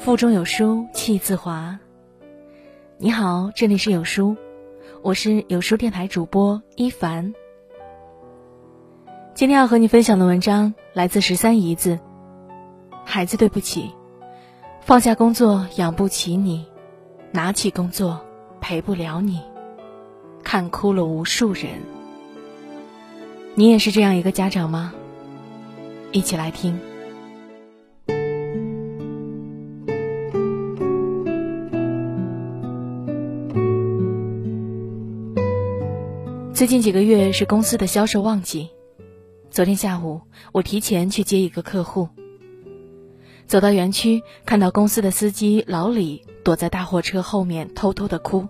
腹中有书气自华。你好，这里是有书，我是有书电台主播一凡。今天要和你分享的文章来自十三姨子。孩子，对不起，放下工作养不起你，拿起工作陪不了你，看哭了无数人。你也是这样一个家长吗？一起来听。最近几个月是公司的销售旺季。昨天下午，我提前去接一个客户。走到园区，看到公司的司机老李躲在大货车后面偷偷的哭。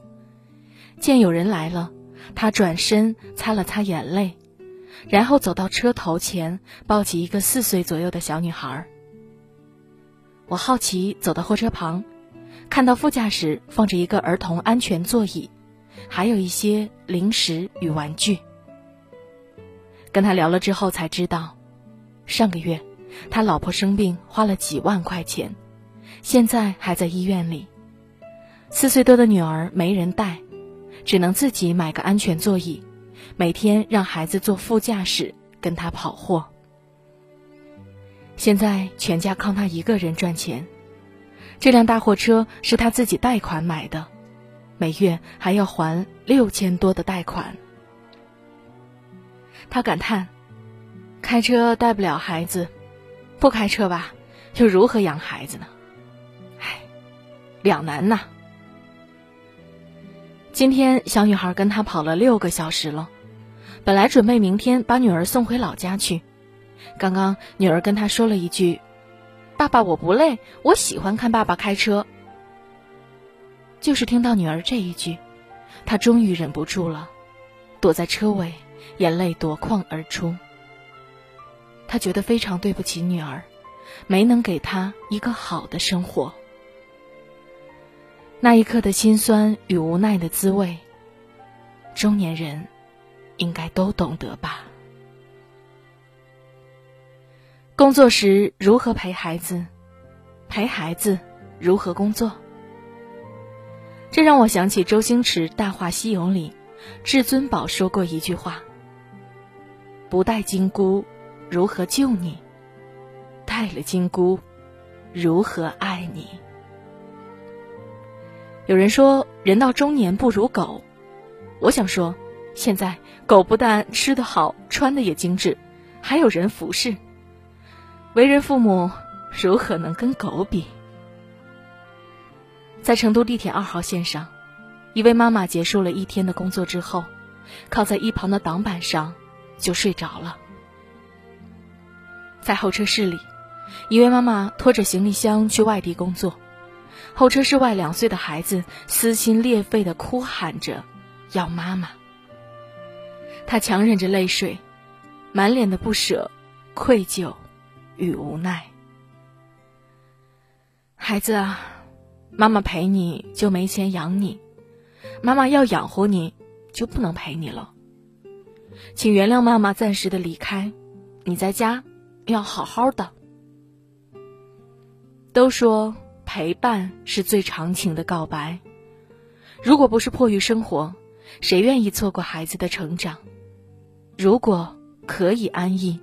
见有人来了，他转身擦了擦眼泪，然后走到车头前，抱起一个四岁左右的小女孩。我好奇走到货车旁，看到副驾驶放着一个儿童安全座椅。还有一些零食与玩具。跟他聊了之后才知道，上个月他老婆生病花了几万块钱，现在还在医院里。四岁多的女儿没人带，只能自己买个安全座椅，每天让孩子坐副驾驶跟他跑货。现在全家靠他一个人赚钱，这辆大货车是他自己贷款买的。每月还要还六千多的贷款，他感叹：“开车带不了孩子，不开车吧，又如何养孩子呢？唉，两难呐。”今天小女孩跟他跑了六个小时了，本来准备明天把女儿送回老家去，刚刚女儿跟他说了一句：“爸爸，我不累，我喜欢看爸爸开车。”就是听到女儿这一句，他终于忍不住了，躲在车尾，眼泪夺眶而出。他觉得非常对不起女儿，没能给她一个好的生活。那一刻的心酸与无奈的滋味，中年人应该都懂得吧？工作时如何陪孩子？陪孩子如何工作？这让我想起周星驰《大话西游》里，至尊宝说过一句话：“不带金箍，如何救你？带了金箍，如何爱你？”有人说，人到中年不如狗。我想说，现在狗不但吃得好，穿的也精致，还有人服侍。为人父母，如何能跟狗比？在成都地铁二号线上，一位妈妈结束了一天的工作之后，靠在一旁的挡板上就睡着了。在候车室里，一位妈妈拖着行李箱去外地工作，候车室外两岁的孩子撕心裂肺的哭喊着要妈妈。她强忍着泪水，满脸的不舍、愧疚与无奈。孩子啊！妈妈陪你就没钱养你，妈妈要养活你就不能陪你了。请原谅妈妈暂时的离开，你在家要好好的。都说陪伴是最长情的告白，如果不是迫于生活，谁愿意错过孩子的成长？如果可以安逸，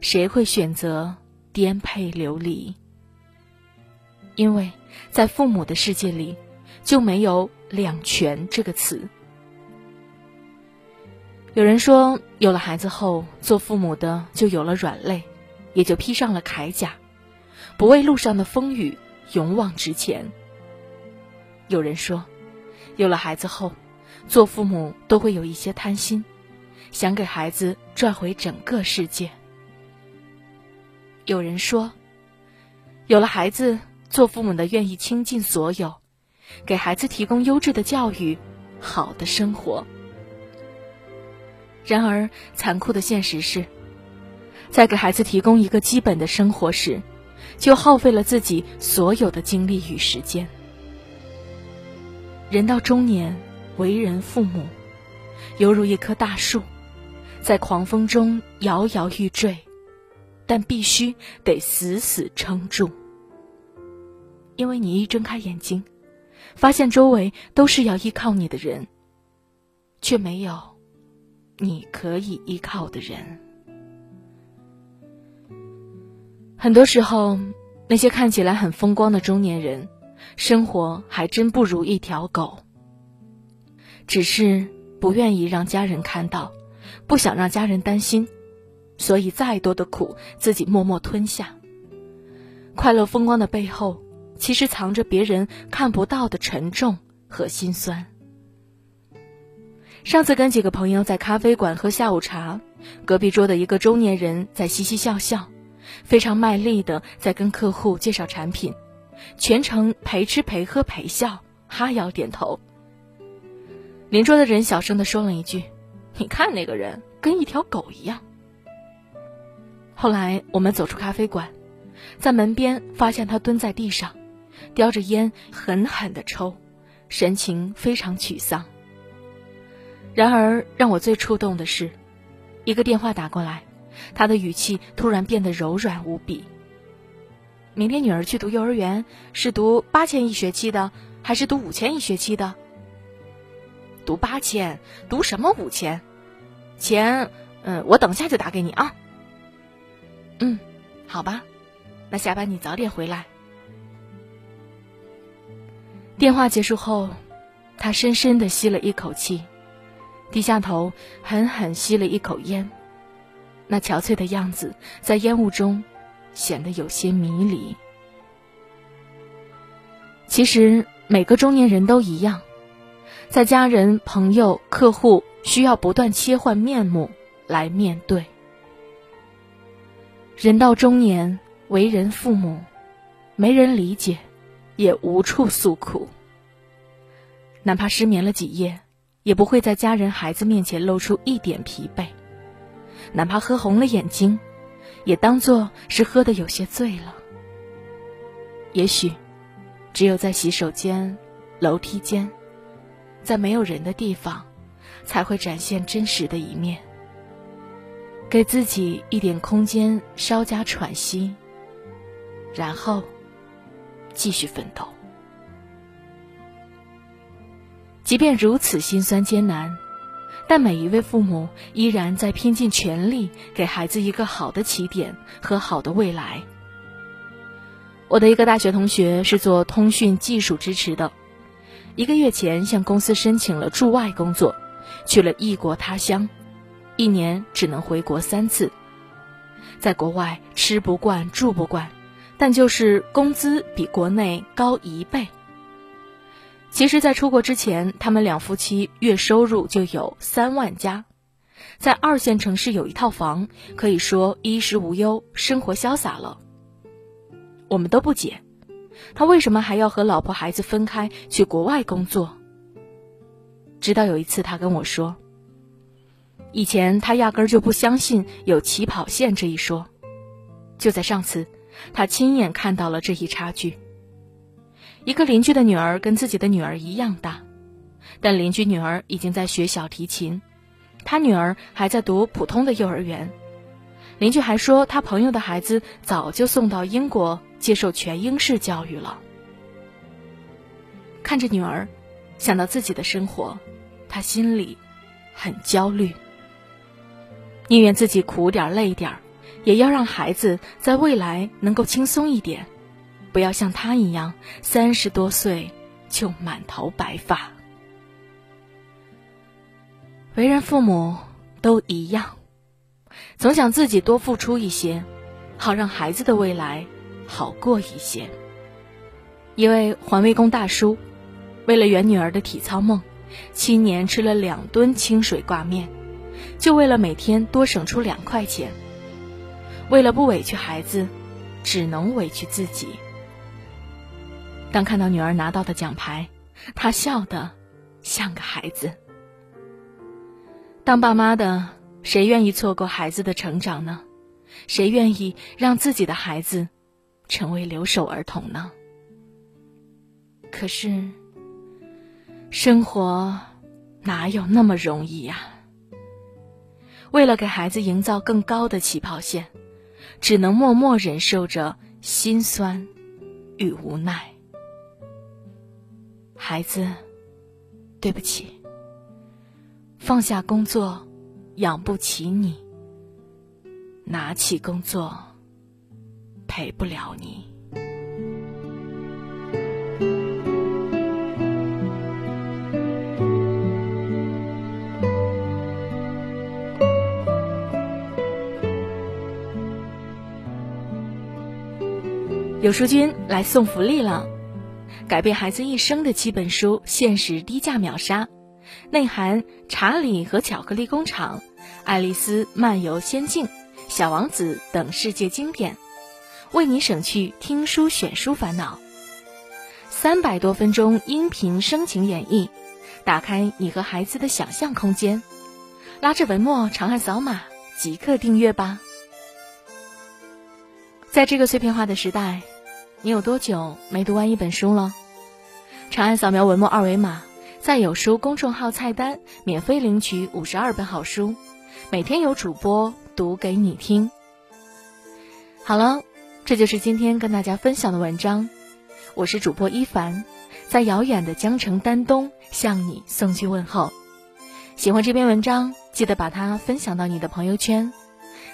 谁会选择颠沛流离？因为在父母的世界里，就没有“两全”这个词。有人说，有了孩子后，做父母的就有了软肋，也就披上了铠甲，不畏路上的风雨，勇往直前。有人说，有了孩子后，做父母都会有一些贪心，想给孩子赚回整个世界。有人说，有了孩子。做父母的愿意倾尽所有，给孩子提供优质的教育、好的生活。然而，残酷的现实是，在给孩子提供一个基本的生活时，就耗费了自己所有的精力与时间。人到中年，为人父母，犹如一棵大树，在狂风中摇摇欲坠，但必须得死死撑住。因为你一睁开眼睛，发现周围都是要依靠你的人，却没有你可以依靠的人。很多时候，那些看起来很风光的中年人，生活还真不如一条狗。只是不愿意让家人看到，不想让家人担心，所以再多的苦自己默默吞下。快乐风光的背后，其实藏着别人看不到的沉重和心酸。上次跟几个朋友在咖啡馆喝下午茶，隔壁桌的一个中年人在嘻嘻笑笑。非常卖力的在跟客户介绍产品，全程陪吃陪喝陪笑，哈腰点头。邻桌的人小声的说了一句：“你看那个人跟一条狗一样。”后来我们走出咖啡馆，在门边发现他蹲在地上，叼着烟狠狠的抽，神情非常沮丧。然而让我最触动的是，一个电话打过来。他的语气突然变得柔软无比。明天女儿去读幼儿园，是读八千一学期的，还是读五千一学期的？读八千，读什么五千？钱，嗯，我等下就打给你啊。嗯，好吧，那下班你早点回来。电话结束后，他深深的吸了一口气，低下头，狠狠吸了一口烟。那憔悴的样子，在烟雾中显得有些迷离。其实每个中年人都一样，在家人、朋友、客户需要不断切换面目来面对。人到中年，为人父母，没人理解，也无处诉苦。哪怕失眠了几夜，也不会在家人、孩子面前露出一点疲惫。哪怕喝红了眼睛，也当做是喝的有些醉了。也许，只有在洗手间、楼梯间，在没有人的地方，才会展现真实的一面，给自己一点空间，稍加喘息，然后继续奋斗。即便如此心酸艰难。但每一位父母依然在拼尽全力给孩子一个好的起点和好的未来。我的一个大学同学是做通讯技术支持的，一个月前向公司申请了驻外工作，去了异国他乡，一年只能回国三次，在国外吃不惯住不惯，但就是工资比国内高一倍。其实，在出国之前，他们两夫妻月收入就有三万加，在二线城市有一套房，可以说衣食无忧，生活潇洒了。我们都不解，他为什么还要和老婆孩子分开去国外工作？直到有一次，他跟我说，以前他压根就不相信有起跑线这一说，就在上次，他亲眼看到了这一差距。一个邻居的女儿跟自己的女儿一样大，但邻居女儿已经在学小提琴，他女儿还在读普通的幼儿园。邻居还说，他朋友的孩子早就送到英国接受全英式教育了。看着女儿，想到自己的生活，他心里很焦虑，宁愿自己苦点累点也要让孩子在未来能够轻松一点。不要像他一样，三十多岁就满头白发。为人父母都一样，总想自己多付出一些，好让孩子的未来好过一些。一位环卫工大叔，为了圆女儿的体操梦，七年吃了两吨清水挂面，就为了每天多省出两块钱。为了不委屈孩子，只能委屈自己。当看到女儿拿到的奖牌，他笑得像个孩子。当爸妈的，谁愿意错过孩子的成长呢？谁愿意让自己的孩子成为留守儿童呢？可是，生活哪有那么容易呀？为了给孩子营造更高的起跑线，只能默默忍受着心酸与无奈。孩子对不起放下工作养不起你拿起工作陪不了你。有书君来送福利了，改变孩子一生的七本书，限时低价秒杀，内含《查理和巧克力工厂》《爱丽丝漫游仙境》《小王子》等世界经典，为你省去听书选书烦恼。三百多分钟音频声情演绎，打开你和孩子的想象空间。拉着文末长按扫码，即刻订阅吧。在这个碎片化的时代，你有多久没读完一本书了？长按扫描文末二维码，在有书公众号菜单免费领取五十二本好书，每天有主播读给你听。好了，这就是今天跟大家分享的文章。我是主播一凡，在遥远的江城丹东向你送去问候。喜欢这篇文章，记得把它分享到你的朋友圈，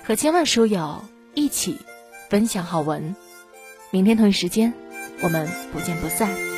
和千万书友一起。分享好文，明天同一时间，我们不见不散。